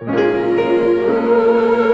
Thank.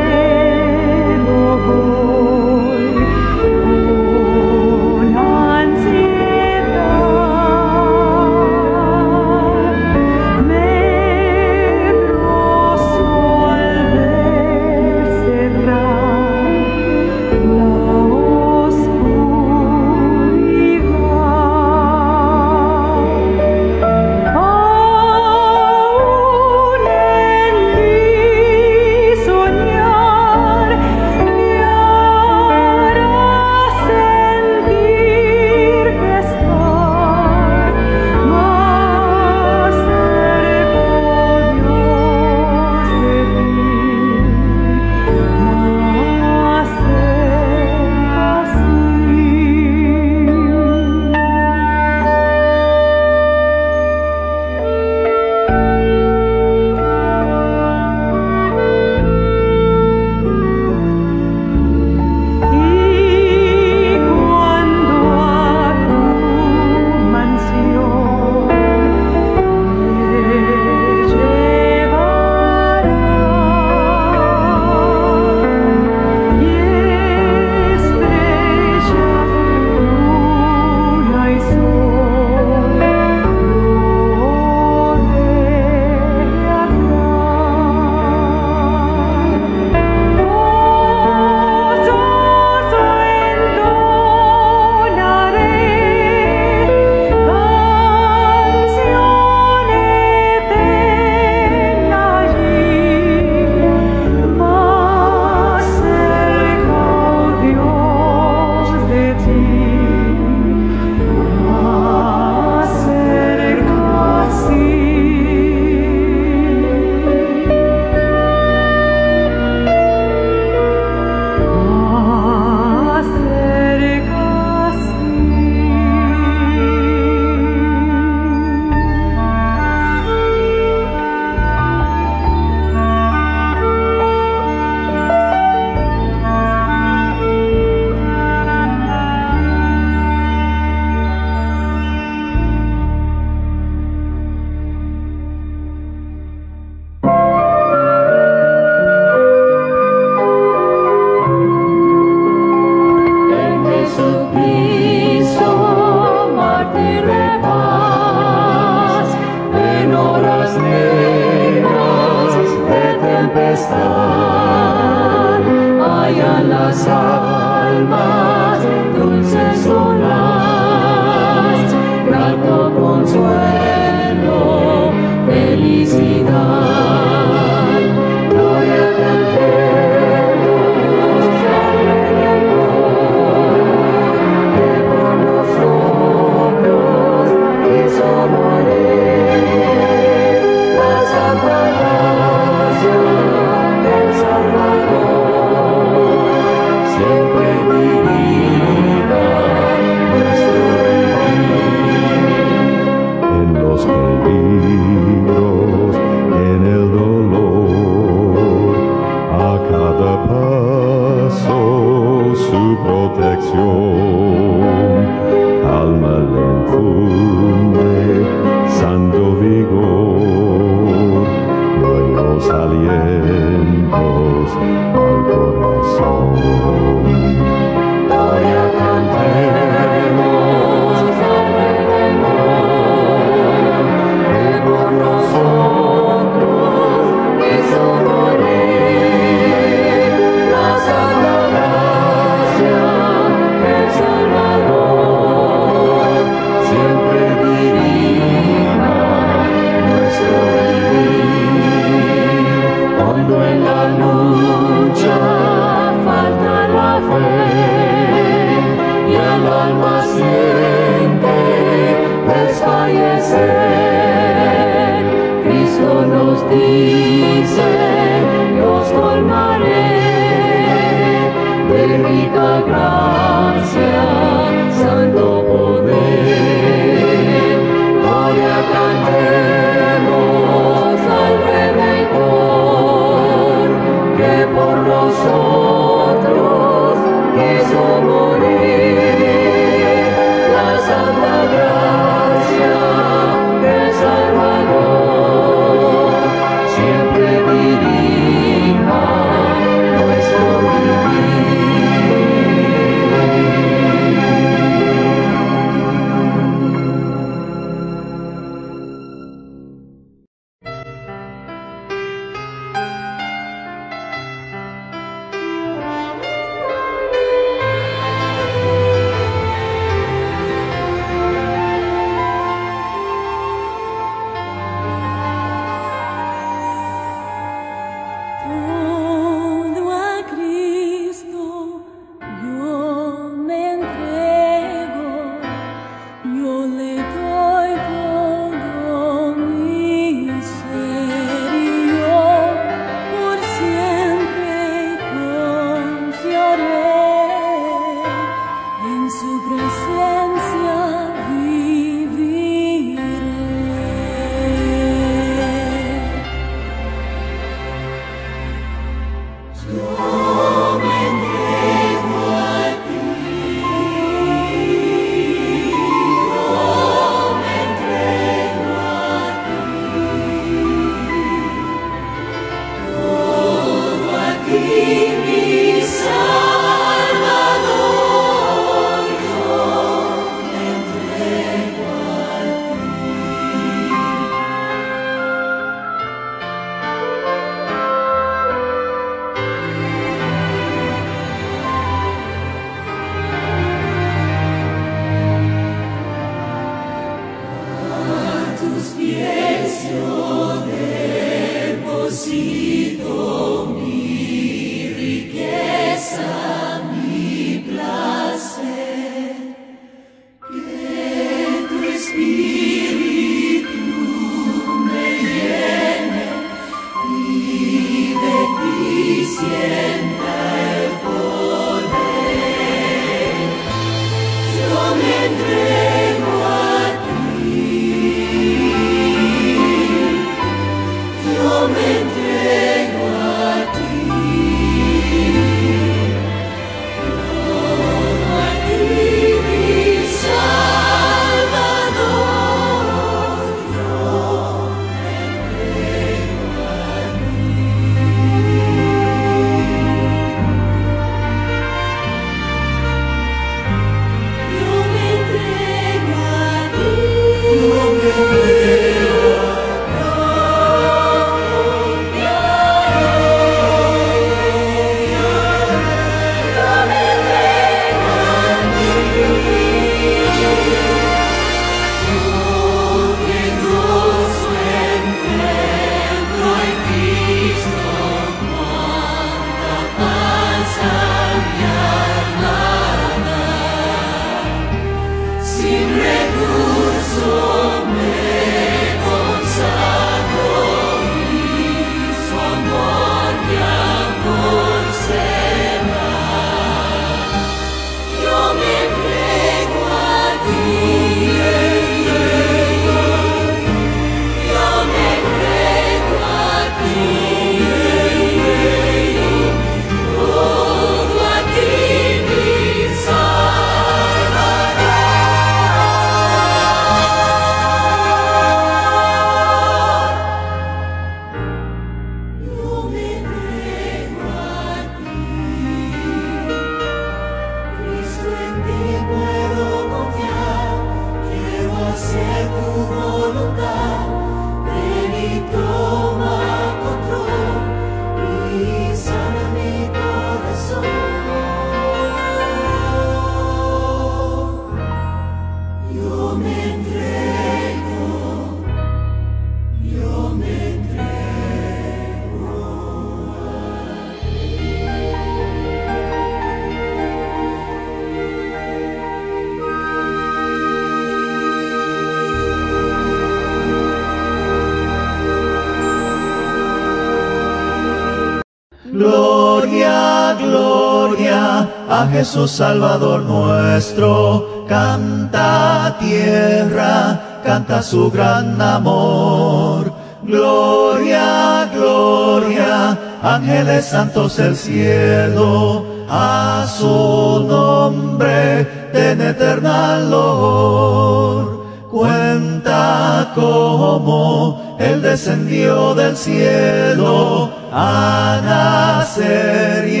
Jesús Salvador nuestro. Canta tierra, canta su gran amor. Gloria, gloria, ángeles santos del cielo, a su nombre den eterna loor. Cuenta cómo Él descendió del cielo a nacer y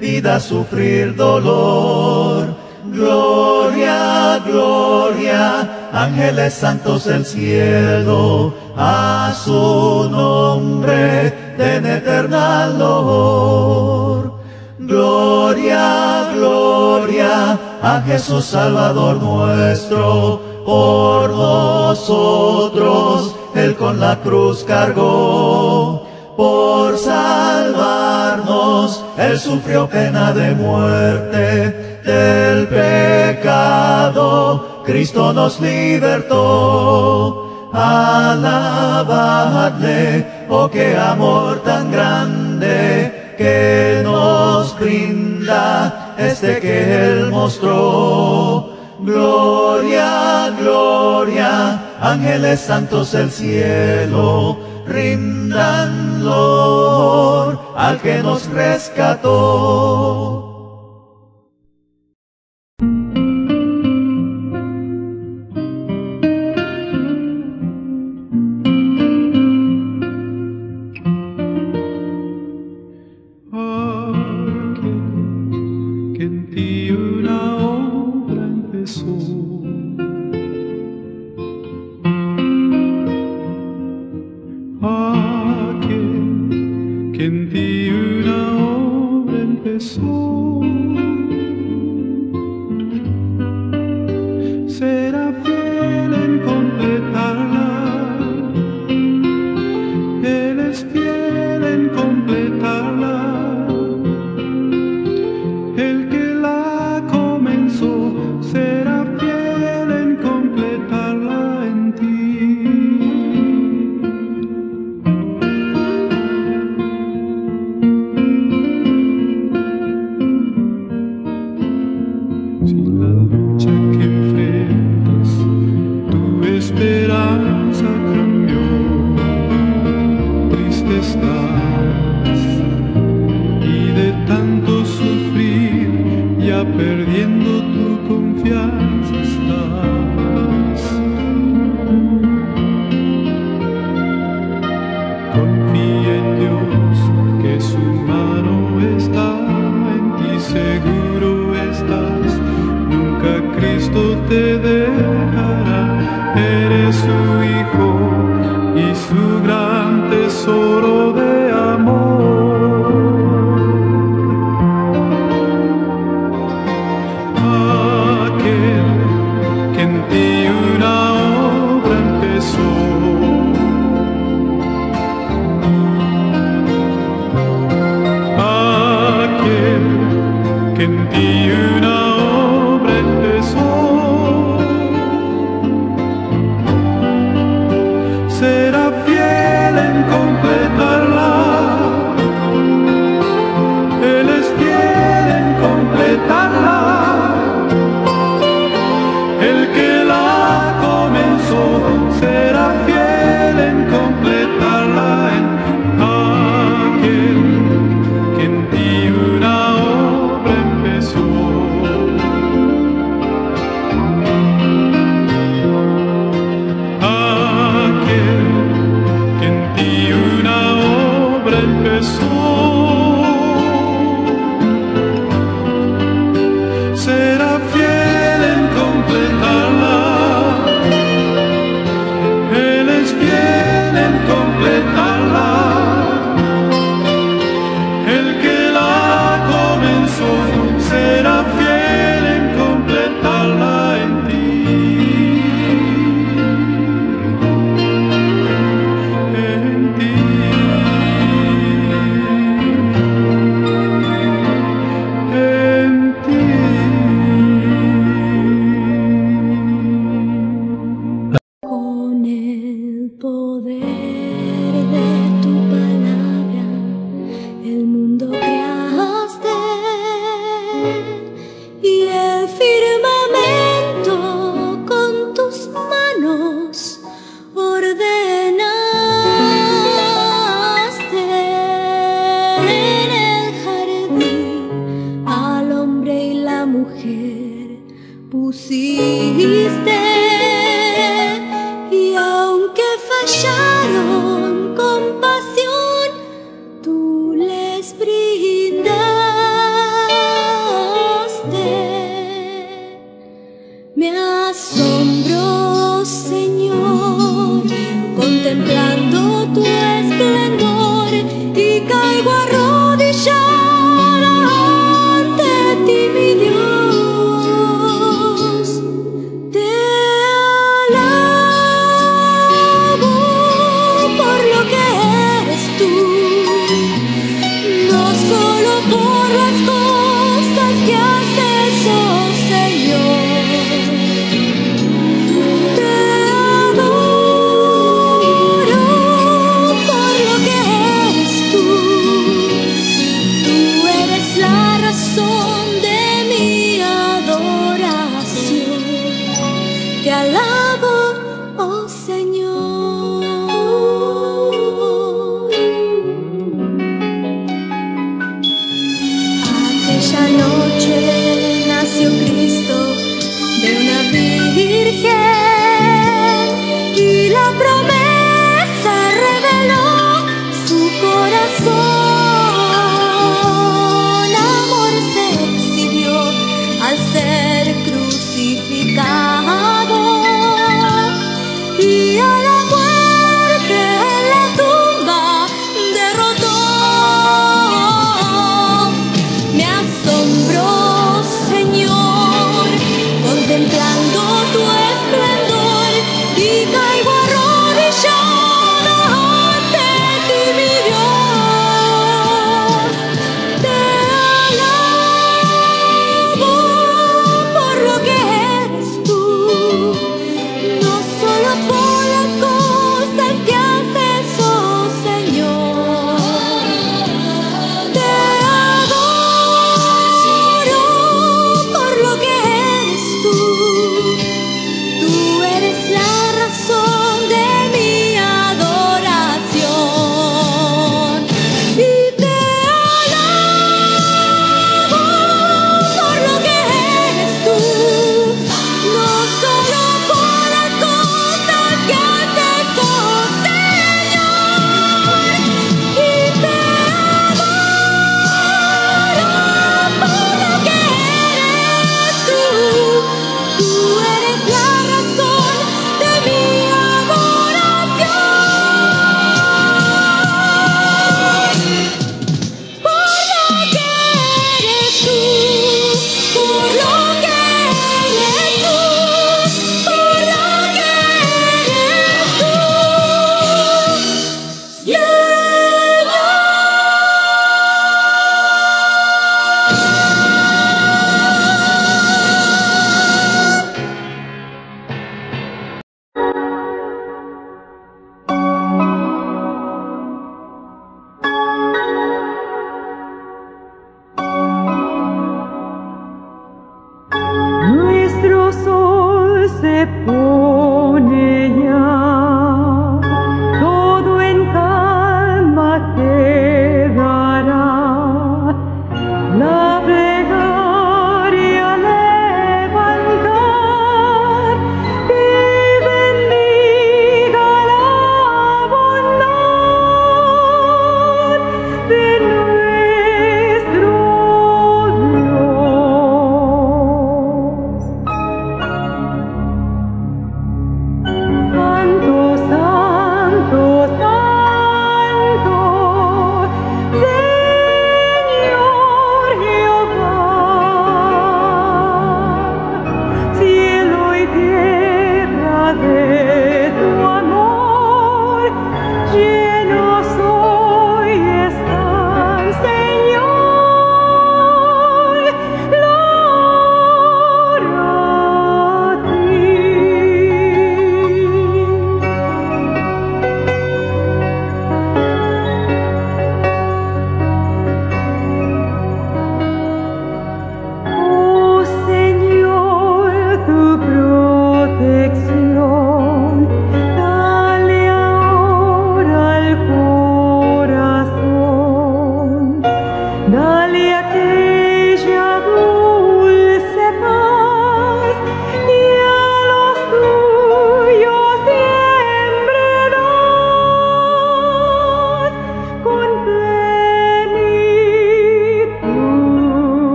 vida sufrir dolor. Gloria, gloria, ángeles santos del cielo, a su nombre den eterna loor. Gloria, gloria a Jesús Salvador nuestro, por nosotros Él con la cruz cargó. Por salvarnos Él sufrió pena de muerte, del pecado Cristo nos libertó. Alabadle, oh qué amor tan grande que nos brinda este que Él mostró. Gloria, gloria, ángeles santos del cielo, rindan al que nos rescató.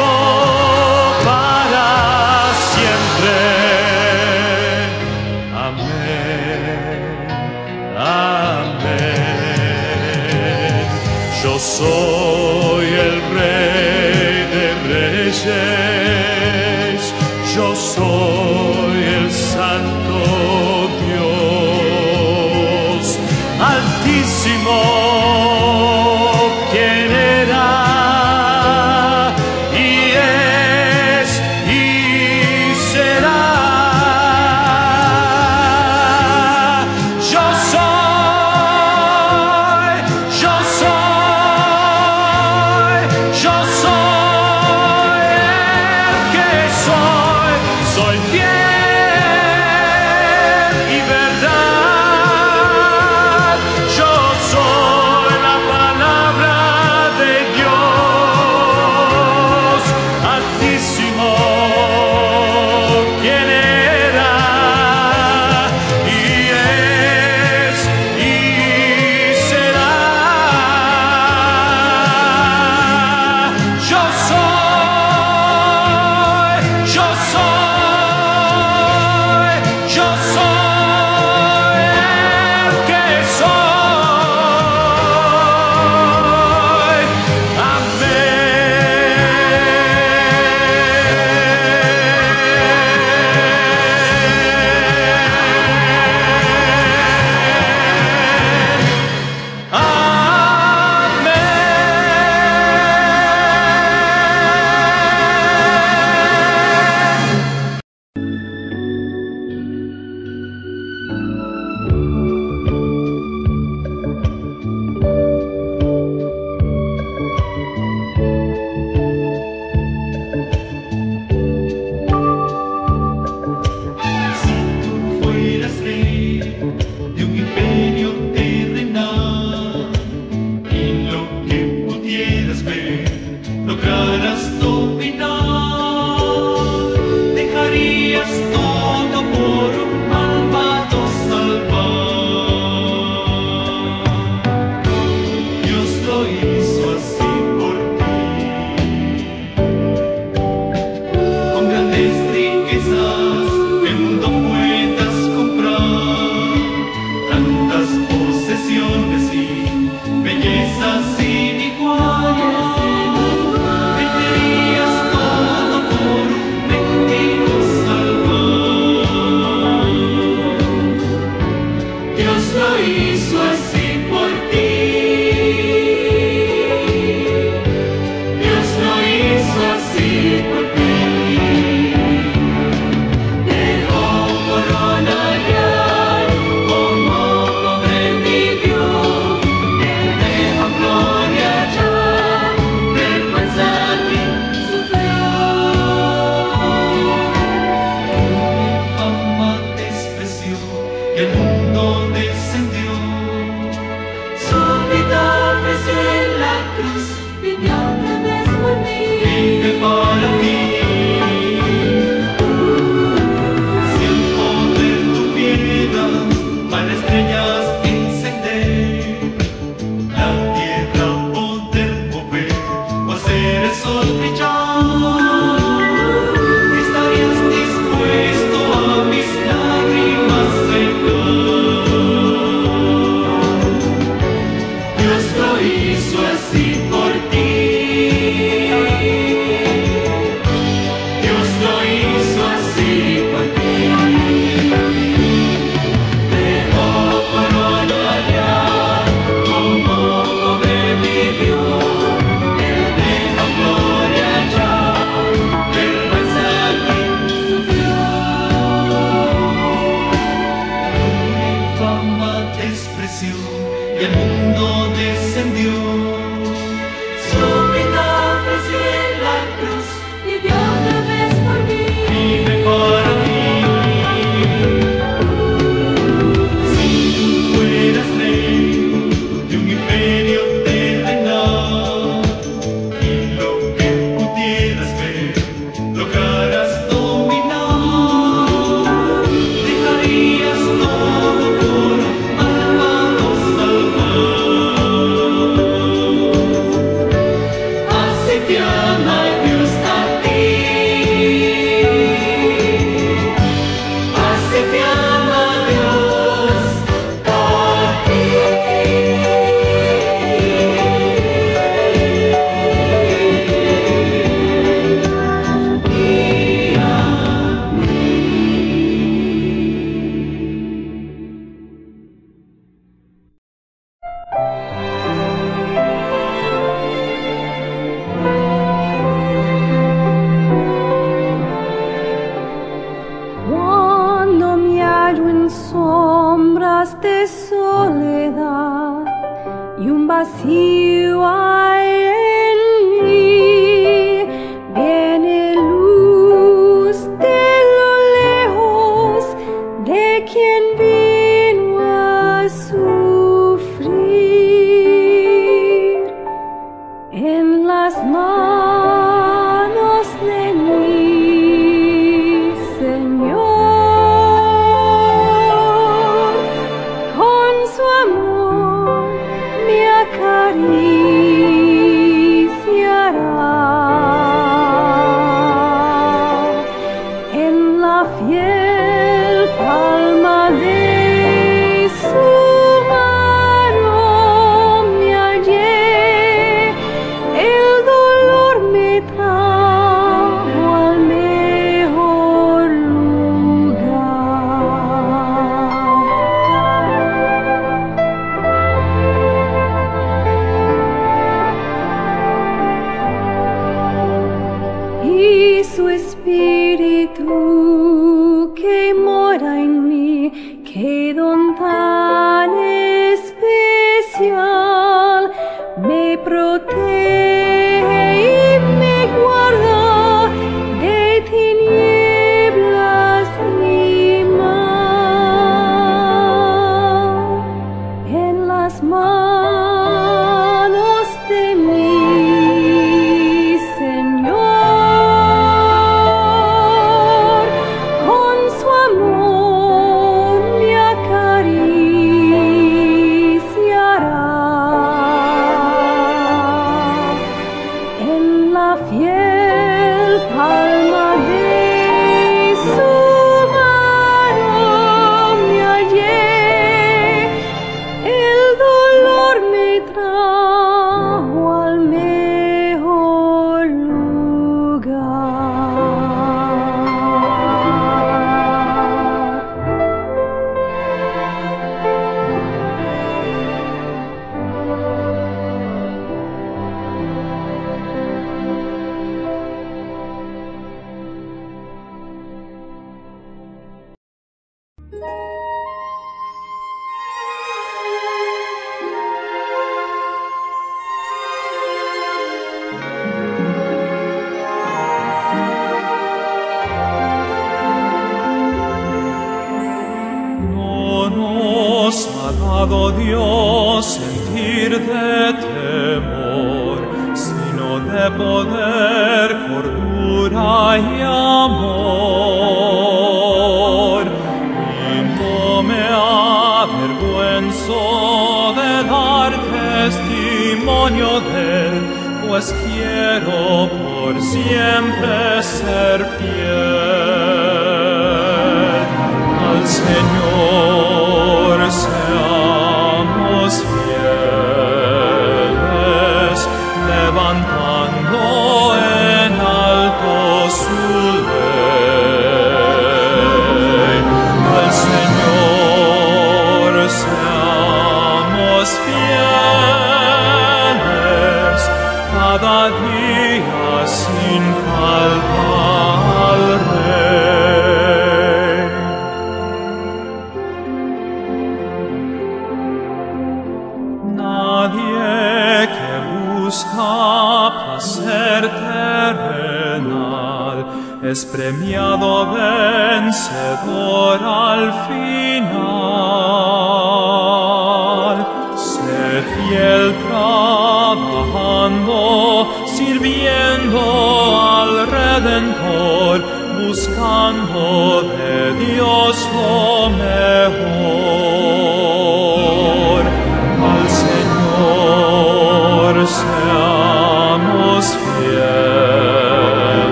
Lord.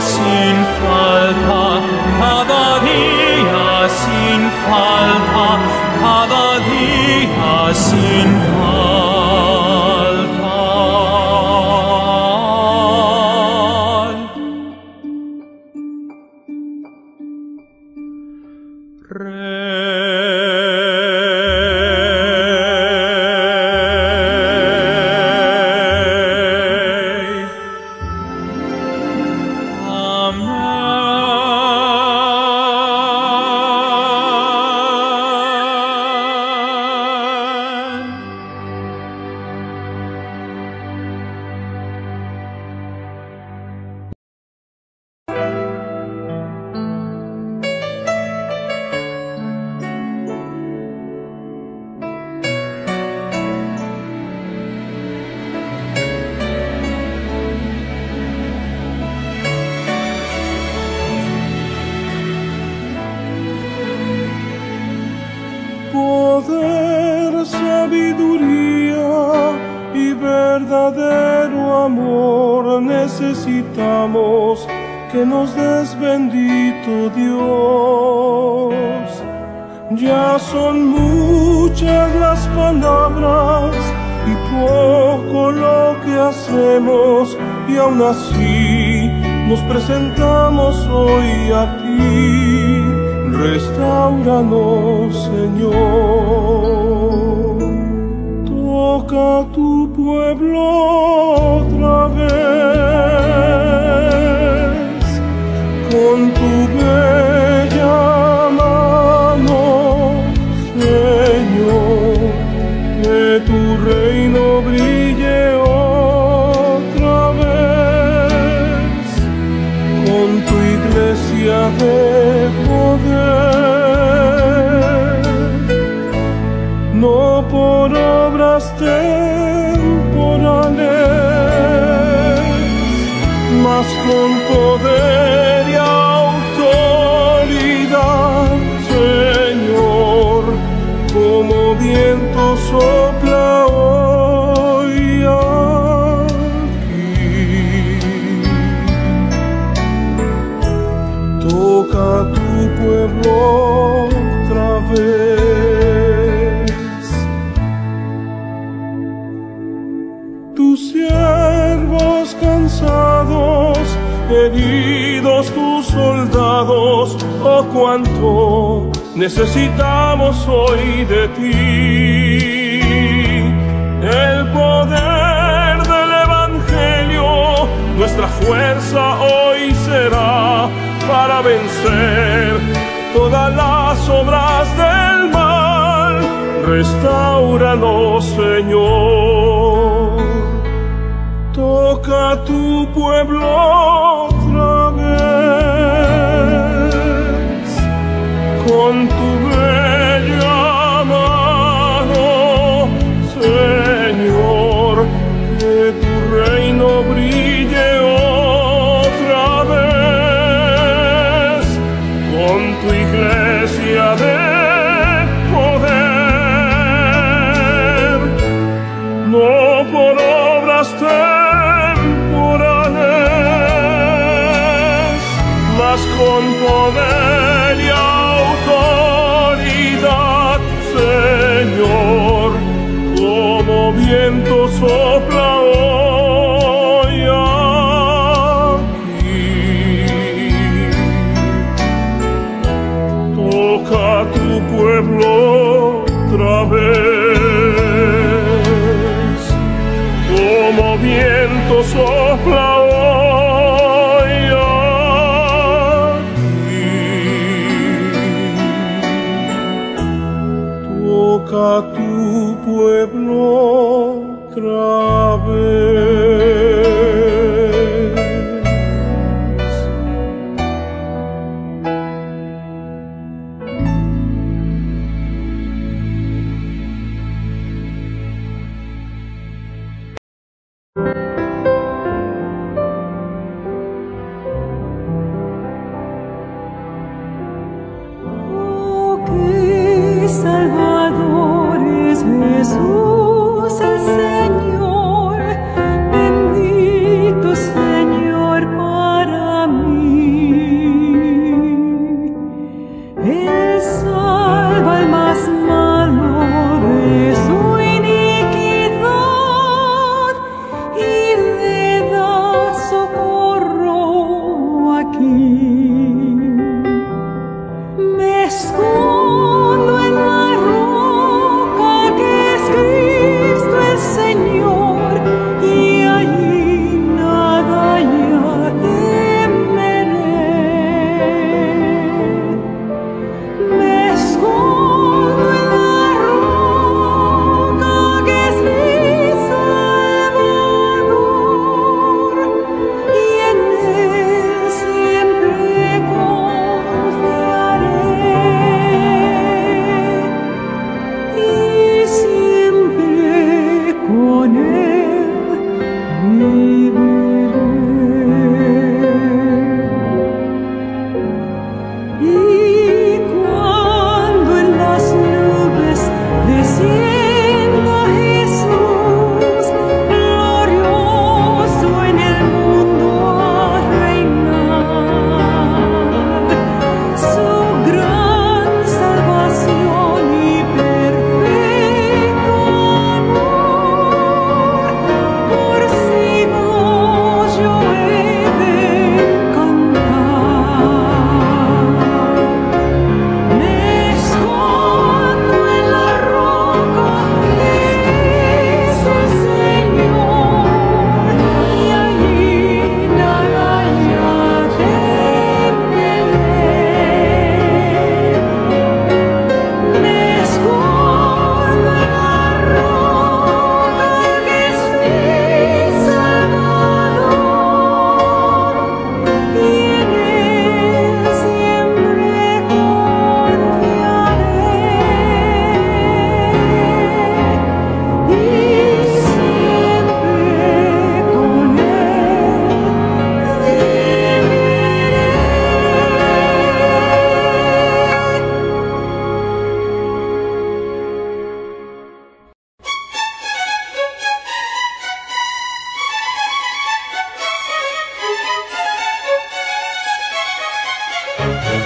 Sin falta, con poder y autoridad, Señor, como viento sopla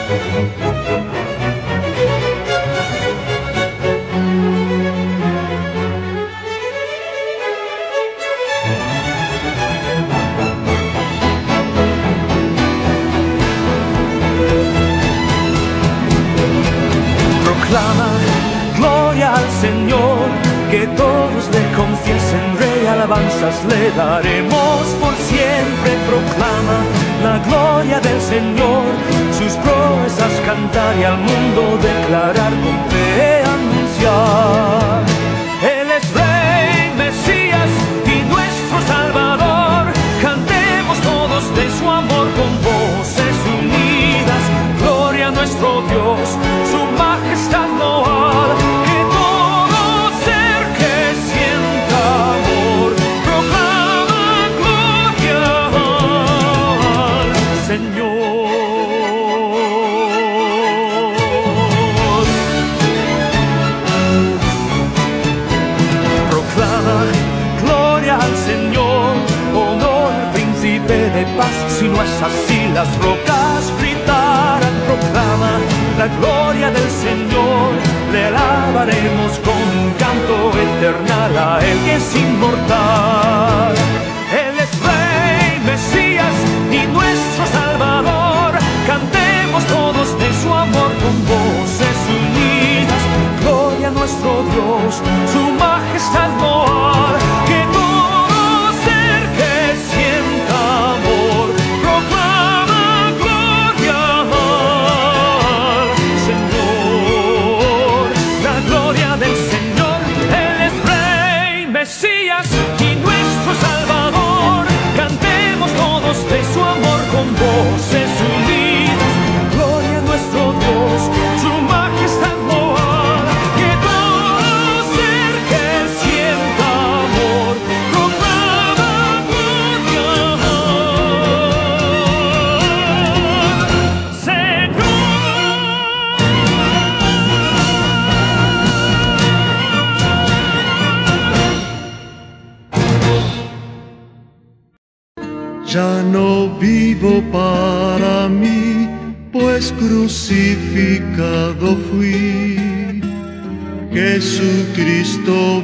Proclama gloria al Señor, que todos le confiesen, rey alabanzas le daremos por siempre. Proclama la gloria del Señor sus proezas cantar y al mundo declarar con fe anunciar. Las rocas gritarán, proclama la gloria del Señor. Le alabaremos con un canto eternal a Él que es inmortal. Él es Rey, Mesías y nuestro Salvador. Cantemos todos de su amor con voces unidas. Gloria a nuestro Dios, su majestad con para mí, pues crucificado fui. Jesucristo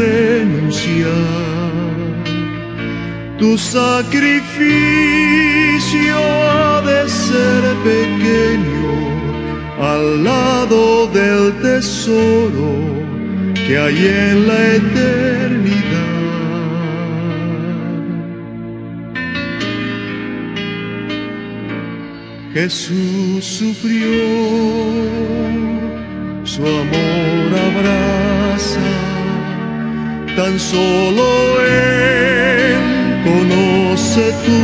renunciar. Tu sacrificio ha de ser pequeño al lado del tesoro que hay en la eternidad. Jesús sufrió, tan solo Él conoce tu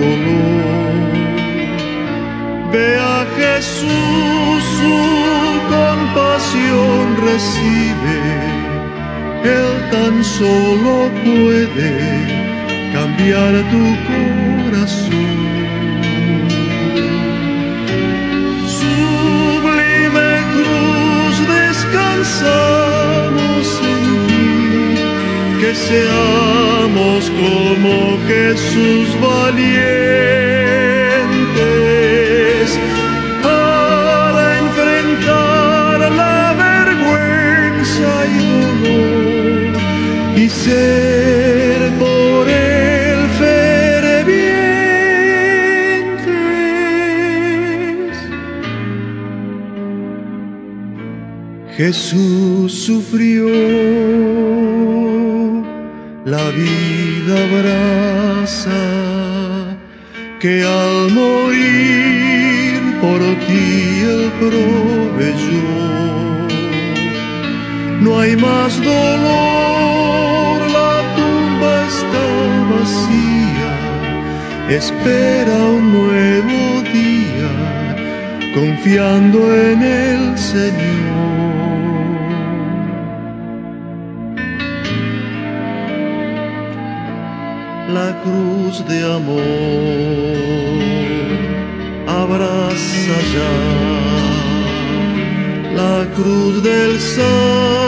dolor. Ve a Jesús, su compasión recibe, Él tan solo puede cambiar tu corazón. Seamos como Jesús valientes para enfrentar la vergüenza y dolor y ser por él fervientes. Jesús sufrió, que al morir por ti él proveyó. No hay más dolor, la tumba está vacía, espera un nuevo día, confiando en el Señor. Amor. Abraza ya la cruz del Salvador.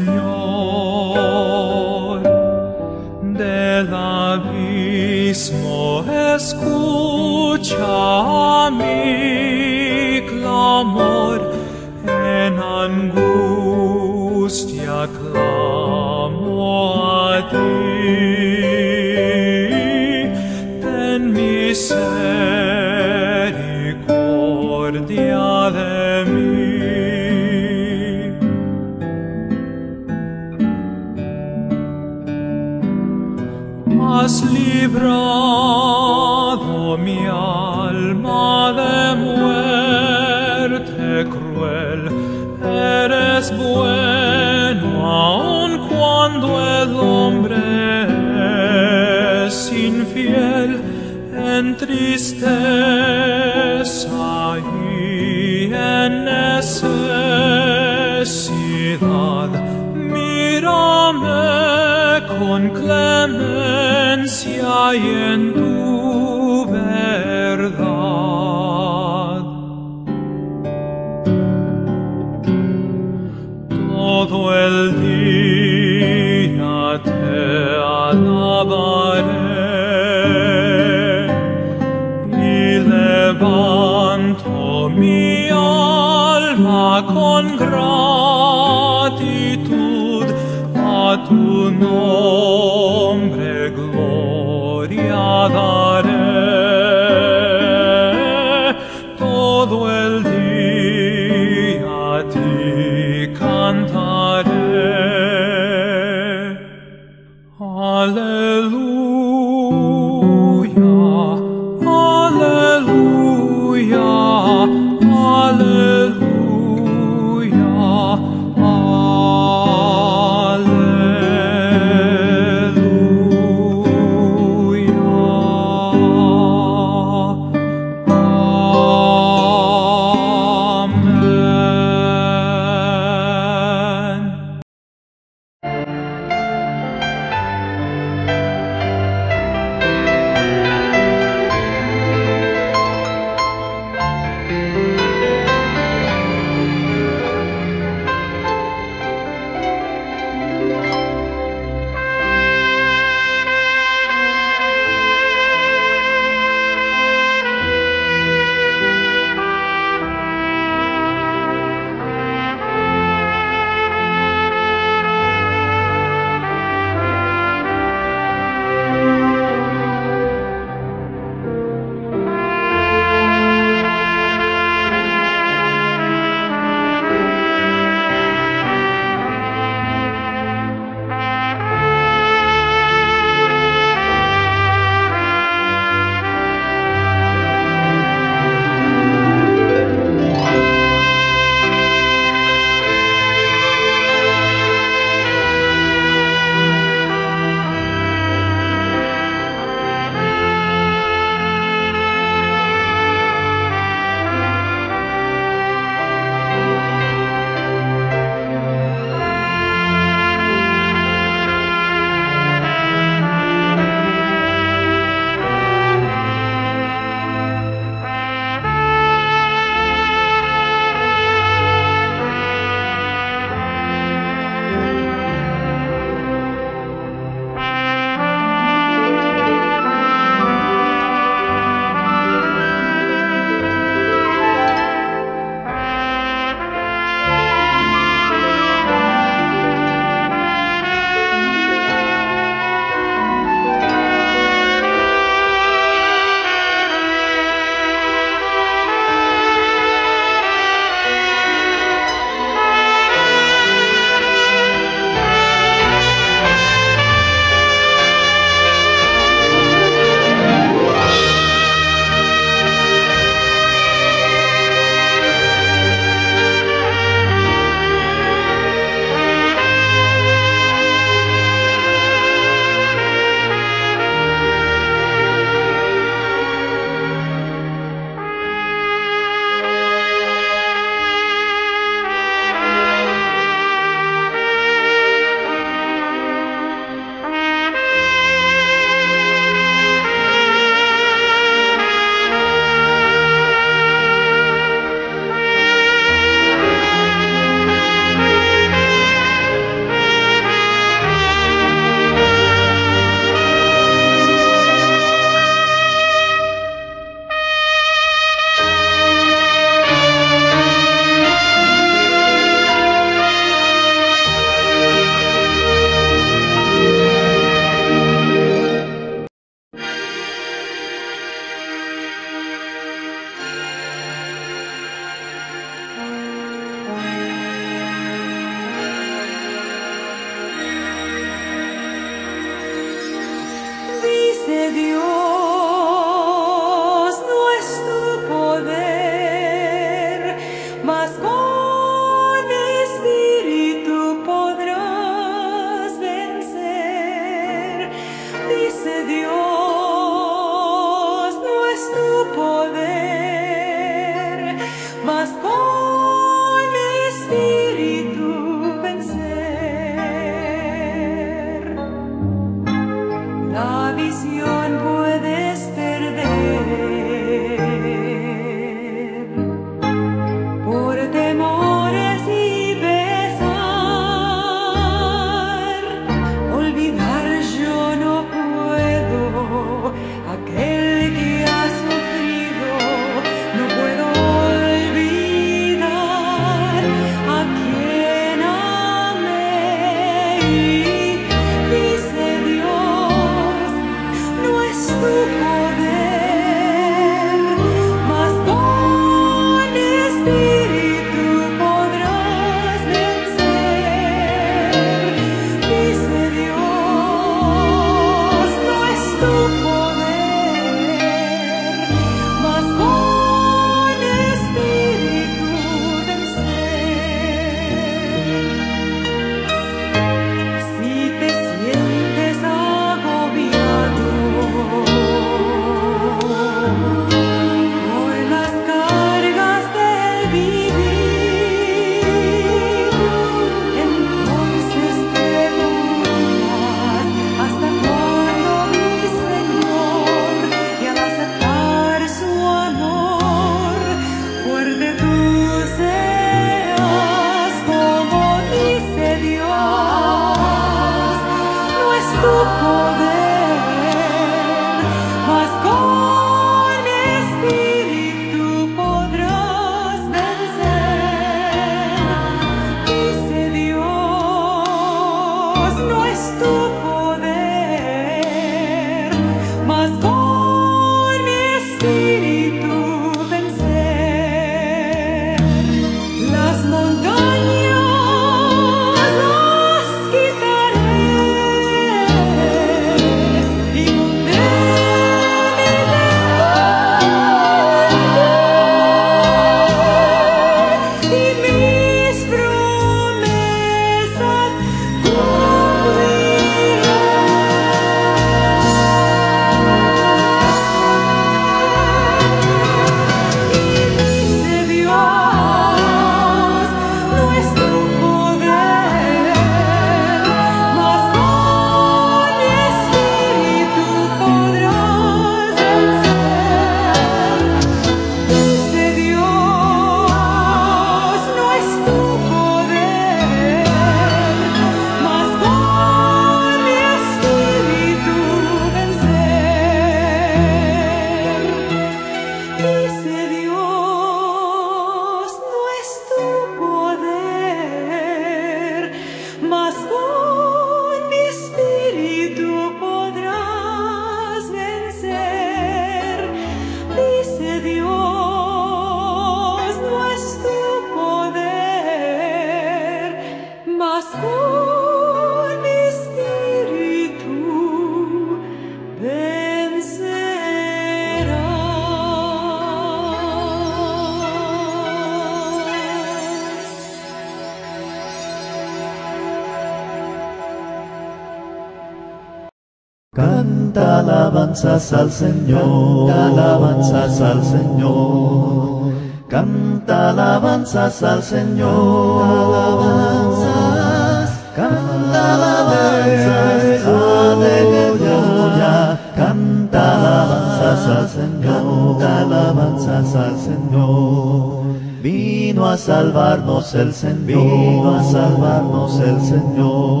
Alabanzas al Señor, canta alabanzas al Señor. Canta alabanzas al Señor, alabanzas, canta alabanzas, aleluya. Canta alabanzas al Señor, canta alabanzas al Señor. Vino a salvarnos el Señor, vino a salvarnos el Señor.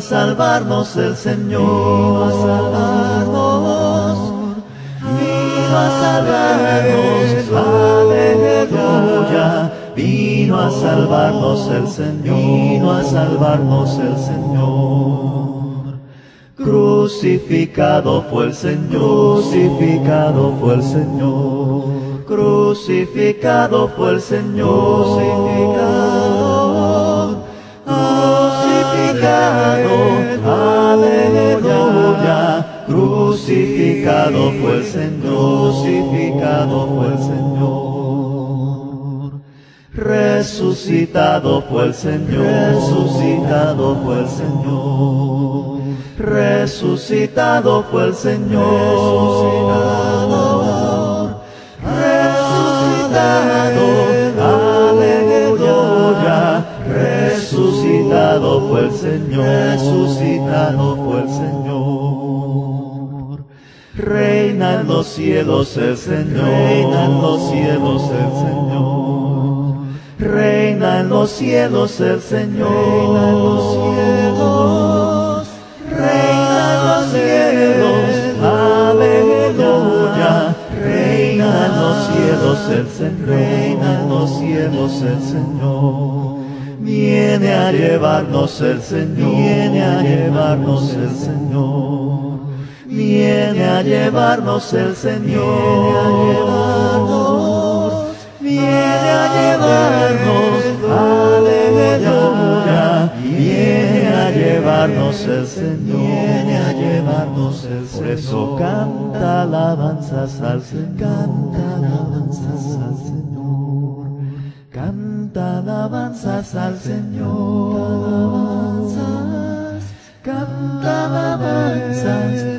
Salvarnos el Señor, vino a salvarnos, vino a salvarnos, aleluya. Vino a salvarnos el Señor, vino a salvarnos el Señor. Crucificado fue el Señor, crucificado fue el Señor. Crucificado fue el Señor, crucificado, aleluya. Crucificado fue el Señor, crucificado fue el Señor. Resucitado fue el Señor, resucitado fue el Señor. Resucitado fue el Señor. Resucitado, Señor, resucitado fue el Señor. Reina en los cielos el Señor, reina en los cielos el Señor. Reina en los cielos el Señor, reina en los cielos. Reina en los cielos, aleluya. Reina en los cielos el Señor, reina en los cielos el Señor. Viene a llevarnos el Señor, viene a llevarnos el Señor. Viene a llevarnos el Señor, viene a llevarnos, viene a llevarnos, aleluya. Viene a llevarnos el Señor, viene a llevarnos el Señor. Por eso canta alabanzas al Señor, canta alabanzas al Señor. Canta alabanzas al Señor, alabanzas, canta alabanzas,